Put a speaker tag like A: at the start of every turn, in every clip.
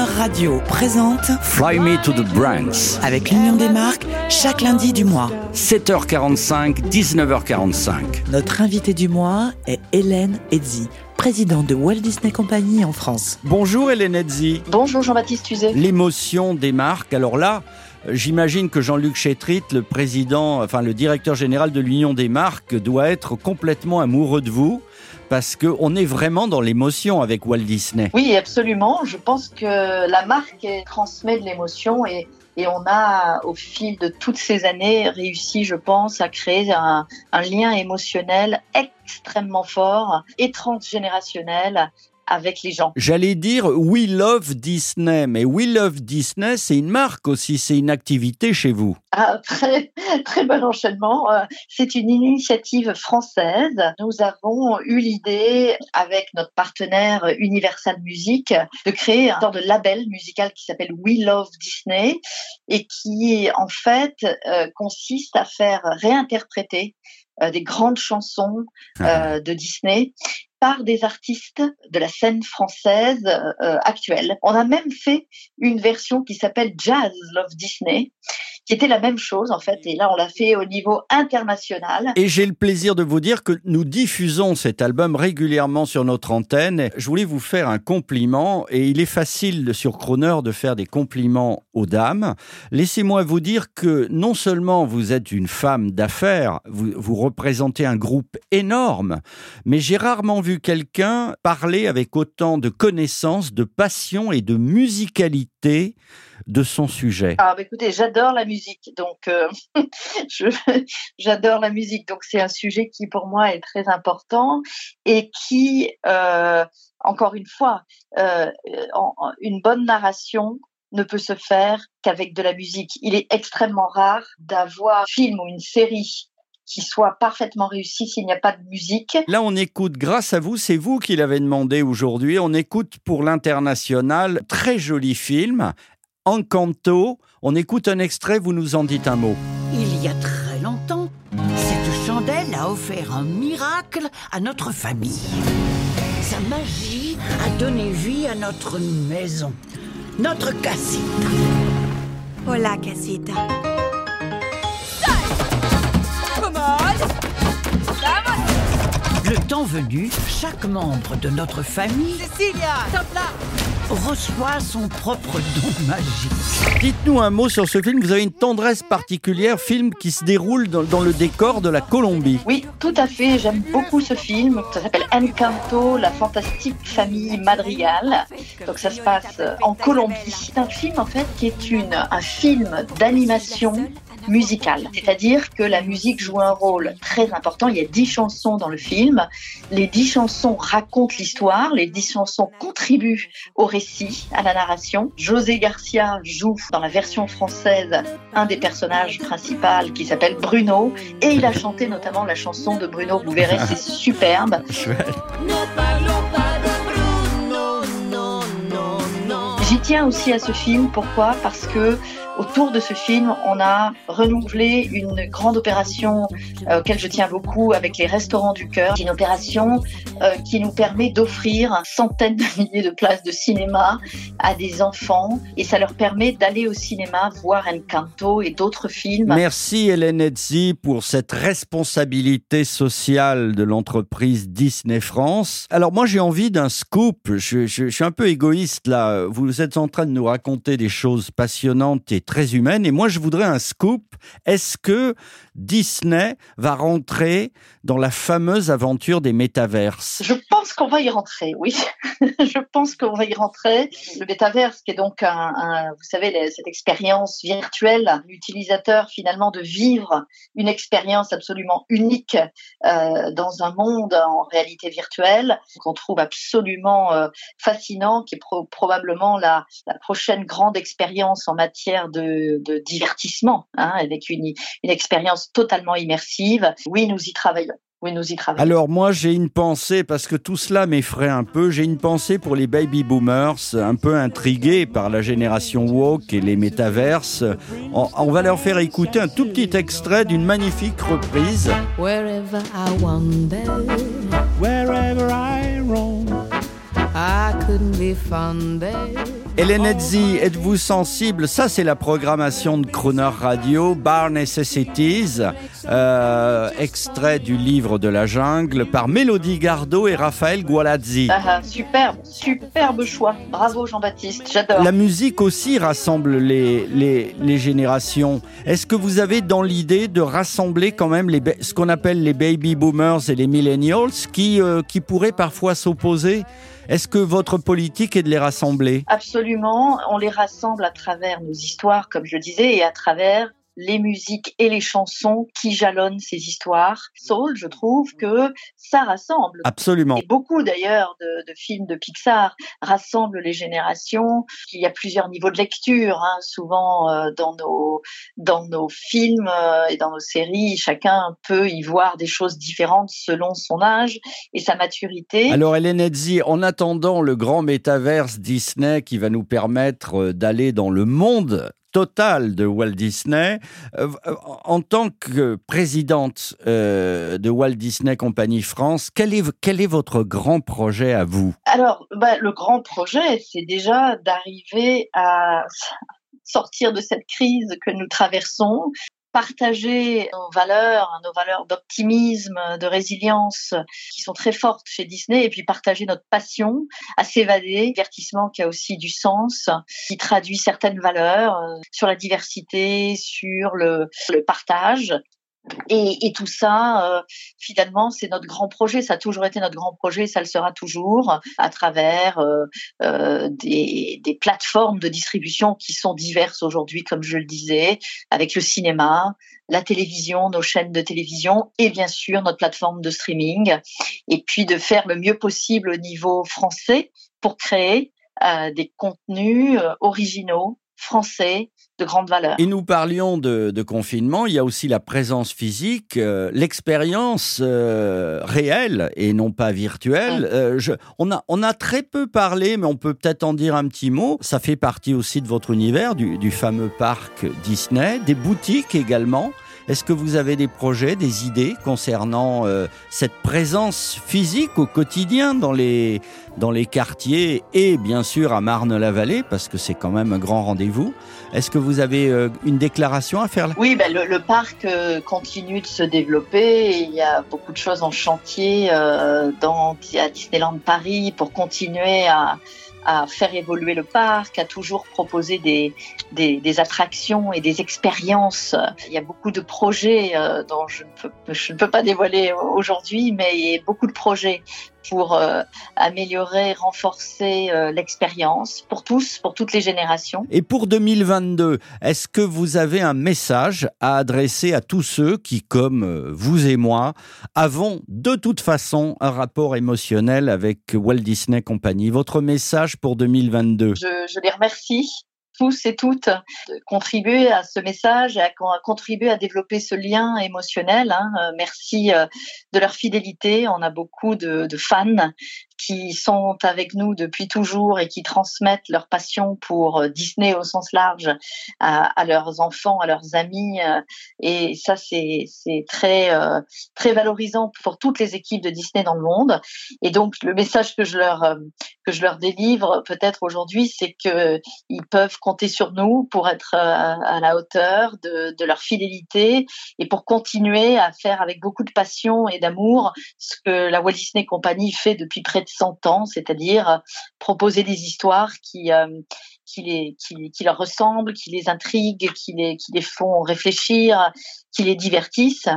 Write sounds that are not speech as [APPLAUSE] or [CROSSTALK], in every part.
A: Radio présente
B: Fly Me to the Brands.
A: avec l'Union des marques chaque lundi du mois.
B: 7h45, 19h45.
A: Notre invitée du mois est Hélène Edzi, présidente de Walt Disney Company en France.
B: Bonjour Hélène Edzi.
C: Bonjour Jean-Baptiste Tuzet.
B: L'émotion des marques. Alors là, j'imagine que Jean-Luc Chétrit, le président, enfin le directeur général de l'Union des marques, doit être complètement amoureux de vous parce qu'on est vraiment dans l'émotion avec Walt Disney.
C: Oui, absolument. Je pense que la marque transmet de l'émotion et, on a, au fil de toutes ces années, réussi, je pense, à créer un lien émotionnel extrêmement fort et transgénérationnel avec les gens.
B: J'allais dire We Love Disney, mais We Love Disney, c'est une marque aussi, c'est une activité chez vous.
C: Ah, [LAUGHS] très, très bon enchaînement. Euh, C'est une initiative française. Nous avons eu l'idée, avec notre partenaire Universal Music, de créer un sorte de label musical qui s'appelle We Love Disney et qui, en fait, euh, consiste à faire réinterpréter euh, des grandes chansons euh, de Disney par des artistes de la scène française euh, actuelle. On a même fait une version qui s'appelle Jazz Love Disney, qui était la même chose en fait, et là on l'a fait au niveau international.
B: Et j'ai le plaisir de vous dire que nous diffusons cet album régulièrement sur notre antenne. Je voulais vous faire un compliment, et il est facile sur Croner de faire des compliments aux dames. Laissez-moi vous dire que non seulement vous êtes une femme d'affaires, vous, vous représentez un groupe énorme, mais j'ai rarement vu quelqu'un parler avec autant de connaissances, de passion et de musicalité de son sujet.
C: Ah bah écoutez, j'adore la musique, donc euh, [LAUGHS] j'adore la musique, donc c'est un sujet qui pour moi est très important et qui, euh, encore une fois, euh, une bonne narration ne peut se faire qu'avec de la musique. Il est extrêmement rare d'avoir un film ou une série qui soit parfaitement réussi s'il n'y a pas de musique.
B: Là, on écoute, grâce à vous, c'est vous qui l'avez demandé aujourd'hui, on écoute pour l'international, très joli film, Encanto. On écoute un extrait, vous nous en dites un mot.
D: Il y a très longtemps, cette chandelle a offert un miracle à notre famille. Sa magie a donné vie à notre maison, notre casita.
E: Hola, casita.
D: Le temps venu, chaque membre de notre famille reçoit son propre don magique.
B: Dites-nous un mot sur ce film, vous avez une tendresse particulière, film qui se déroule dans, dans le décor de la Colombie.
C: Oui, tout à fait. J'aime beaucoup ce film. Ça s'appelle Encanto, la fantastique famille Madrigal. Donc ça se passe en Colombie. C'est un film en fait qui est une, un film d'animation musicale. C'est-à-dire que la musique joue un rôle très important. Il y a dix chansons dans le film. Les dix chansons racontent l'histoire. Les dix chansons contribuent au récit, à la narration. José Garcia joue dans la version française un des personnages principaux qui s'appelle Bruno. Et il a chanté notamment la chanson de Bruno. Vous verrez, c'est [LAUGHS] superbe. J'y tiens aussi à ce film. Pourquoi? Parce que autour de ce film, on a renouvelé une grande opération euh, auquel je tiens beaucoup avec les restaurants du cœur. C'est une opération euh, qui nous permet d'offrir centaines de milliers de places de cinéma à des enfants et ça leur permet d'aller au cinéma voir Encanto et d'autres films.
B: Merci Hélène Etzi pour cette responsabilité sociale de l'entreprise Disney France. Alors moi j'ai envie d'un scoop, je, je- je suis un peu égoïste là, vous êtes en train de nous raconter des choses passionnantes et très humaines et moi je voudrais un scoop. Est-ce que Disney va rentrer dans la fameuse aventure des métaverses?
C: Je pense qu'on va y rentrer, oui. [LAUGHS] je pense qu'on va y rentrer. Le métaverse, qui est donc un, vous savez, cette expérience virtuelle, l'utilisateur finalement de vivre une expérience absolument unique euh, dans un monde en réalité virtuelle, qu'on trouve absolument euh, fascinant, qui est pro- probablement la, la prochaine grande expérience en matière de, de divertissement, hein, avec une, une expérience totalement immersive. Oui, nous y travaillons. Oui, nous y travaillons.
B: Alors moi j'ai une pensée, parce que tout cela m'effraie un peu, j'ai une pensée pour les baby boomers, un peu intrigués par la génération woke et les métaverses. On, on va leur faire écouter un tout petit extrait d'une magnifique reprise.
F: Wherever I wander,
G: Wherever I roam,
F: I couldn't be fonder
B: Hélène Edzi, êtes-vous sensible? Ça, c'est la programmation de Croner Radio, Bar Necessities, euh, extrait du livre de la jungle par Mélodie Gardot et Raphaël Gualazzi.
C: Ah, ah, superbe, superbe choix. Bravo Jean-Baptiste, j'adore.
B: La musique aussi rassemble les, les, les générations. Est-ce que vous avez dans l'idée de rassembler quand même les, ce qu'on appelle les baby boomers et les millennials qui, euh, qui pourraient parfois s'opposer Est-ce que votre politique est de les rassembler?
C: Absolument, on les rassemble à travers nos histoires, comme je disais, et à travers les musiques et les chansons qui jalonnent ces histoires. Soul, je trouve que ça rassemble.
B: Absolument.
C: Et beaucoup d'ailleurs de, de films de Pixar rassemblent les générations. Il y a plusieurs niveaux de lecture, hein, souvent euh, dans nos dans nos films euh, et dans nos séries, chacun peut y voir des choses différentes selon son âge et sa maturité.
B: Alors Hélène Edzi, en attendant le grand métaverse Disney qui va nous permettre euh, d'aller dans le monde total de Walt Disney, euh, en tant que présidente euh, de Walt Disney Company France, quel est, quel votre grand projet à vous?
C: Alors, bah, le grand projet, c'est déjà d'arriver à sortir de cette crise que nous traversons, partager nos valeurs, nos valeurs d'optimisme, de résilience, qui sont très fortes chez Disney, et puis partager notre passion à s'évader, divertissement qui a aussi du sens, qui traduit certaines valeurs euh, sur la diversité, sur le, le partage. Et, et, tout ça, euh, finalement, c'est notre grand projet. Ça a toujours été notre grand projet, ça le sera toujours, à travers euh, euh, des, des, plateformes de distribution qui sont diverses aujourd'hui, comme je le disais, avec le cinéma, la télévision, nos chaînes de télévision et bien sûr notre plateforme de streaming. Et puis de faire le mieux possible au niveau français pour créer des contenus originaux français de grande valeur.
B: Et nous parlions de, de, confinement, il y a aussi la présence physique, euh, l'expérience euh, réelle et non pas virtuelle. Euh, je, on, a, on a très peu parlé, mais on peut peut-être en dire un petit mot. Ça fait partie aussi de votre univers, du, du fameux parc Disney, des boutiques également. Est-ce que vous avez des projets, des idées concernant euh, cette présence physique au quotidien dans les, dans les quartiers et bien sûr à Marne-la-Vallée, parce que c'est quand même un grand rendez-vous? Est-ce que vous avez euh, une déclaration à faire
C: Oui, ben le, parc euh, continue de se développer. il y a beaucoup de choses en chantier dans, à Disneyland Paris pour continuer à à faire évoluer le parc, à toujours proposer des, des, des, attractions et des expériences. Il y a beaucoup de projets euh, dont je ne, peux, je ne peux pas dévoiler aujourd'hui, mais il y a beaucoup de projets pour euh, améliorer, renforcer euh, l'expérience pour tous, pour toutes les générations.
B: Et pour 2022, est-ce que vous avez un message à adresser à tous ceux qui, comme vous et moi, avons de toute façon un rapport émotionnel avec Walt Disney Company? Votre message pour 2022
C: je, je les remercie tous et toutes contribuer à ce message et à, contribuer à développer ce lien émotionnel. Hein. Merci de leur fidélité. On a beaucoup de fans qui sont avec nous depuis toujours et qui transmettent leur passion pour Disney au sens large à, leurs enfants, à leurs amis. Et ça, c'est très, très valorisant pour toutes les équipes de Disney dans le monde. Et donc, le message que je leur, que je leur délivre peut-être aujourd'hui, c'est qu'ils peuvent compter sur nous pour être à la hauteur de, de leur fidélité et pour continuer à faire avec beaucoup de passion et d'amour ce que la Walt Disney Company fait depuis près de 100 ans, c'est-à-dire proposer des histoires qui, euh, qui, les, qui, qui, leur ressemblent, qui les intriguent, qui les, qui les font réfléchir, qui les divertissent,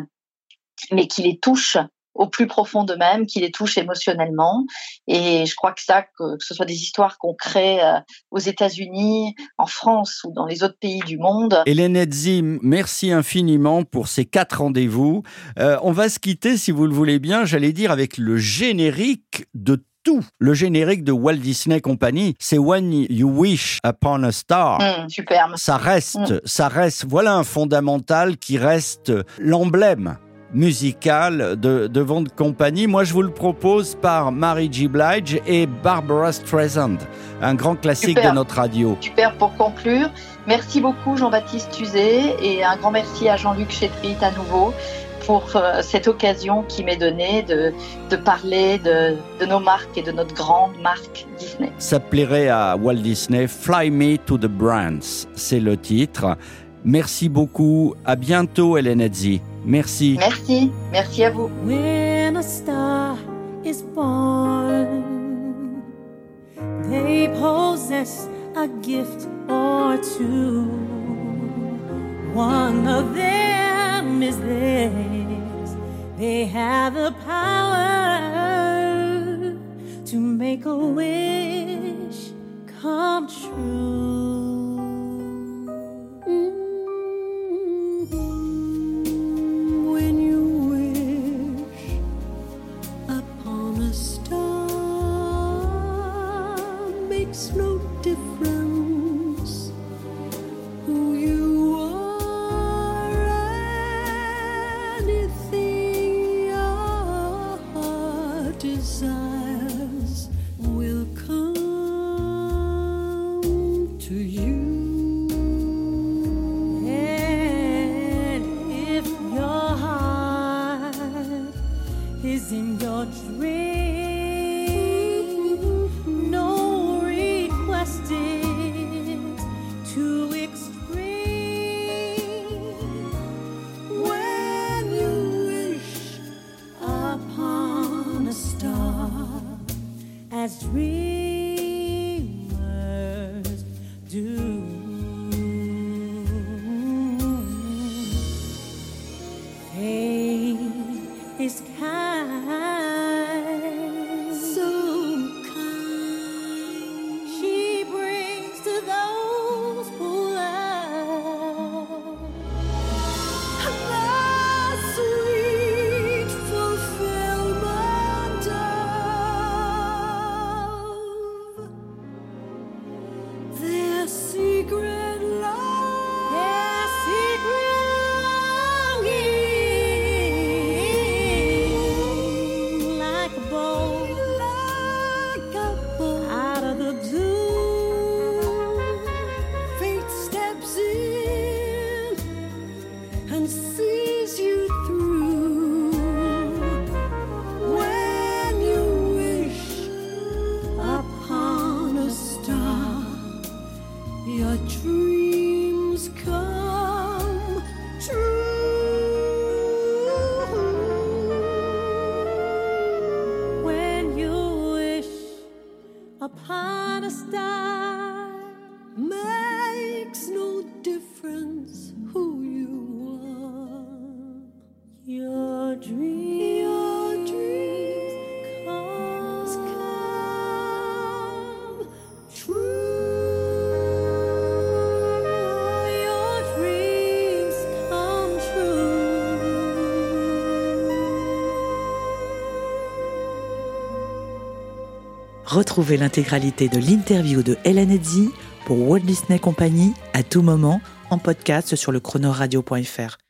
C: mais qui les touchent au plus profond d'eux-mêmes, qui les touchent émotionnellement. Et je crois que ça, que, ce soit des histoires qu'on crée euh, aux États-Unis, en France ou dans les autres pays du monde.
B: Hélène Edzi, merci infiniment pour ces quatre rendez-vous. Euh, on va se quitter, si vous le voulez bien, j'allais dire, avec le générique de tout. Le générique de Walt Disney Company, c'est When You Wish Upon a Star.
C: Mmh, superbe.
B: Ça reste, mmh. ça reste, voilà un fondamental qui reste l'emblème Musical de, de vente compagnie. Moi, je vous le propose par Mary G. Blige et Barbara Streisand, un grand classique de notre radio.
C: Super pour conclure. Merci beaucoup Jean-Baptiste Tuzet et un grand merci à Jean-Luc Chétrit à nouveau pour euh, cette occasion qui m'est donnée de, de parler de, de, nos marques et de notre grande marque Disney.
B: Ça plairait à Walt Disney, Fly Me to the Brands, c'est le titre. Merci beaucoup, à bientôt Hélène Edzi. Merci.
C: Merci. Merci à vous.
F: When a star is born, they possess a gift or two. One of them is this they have the power to make a wish come true. Your dreams come.
A: Retrouvez l'intégralité de l'interview de Hélène Edzi pour Walt Disney Company à tout moment en podcast sur le chronoradio.fr.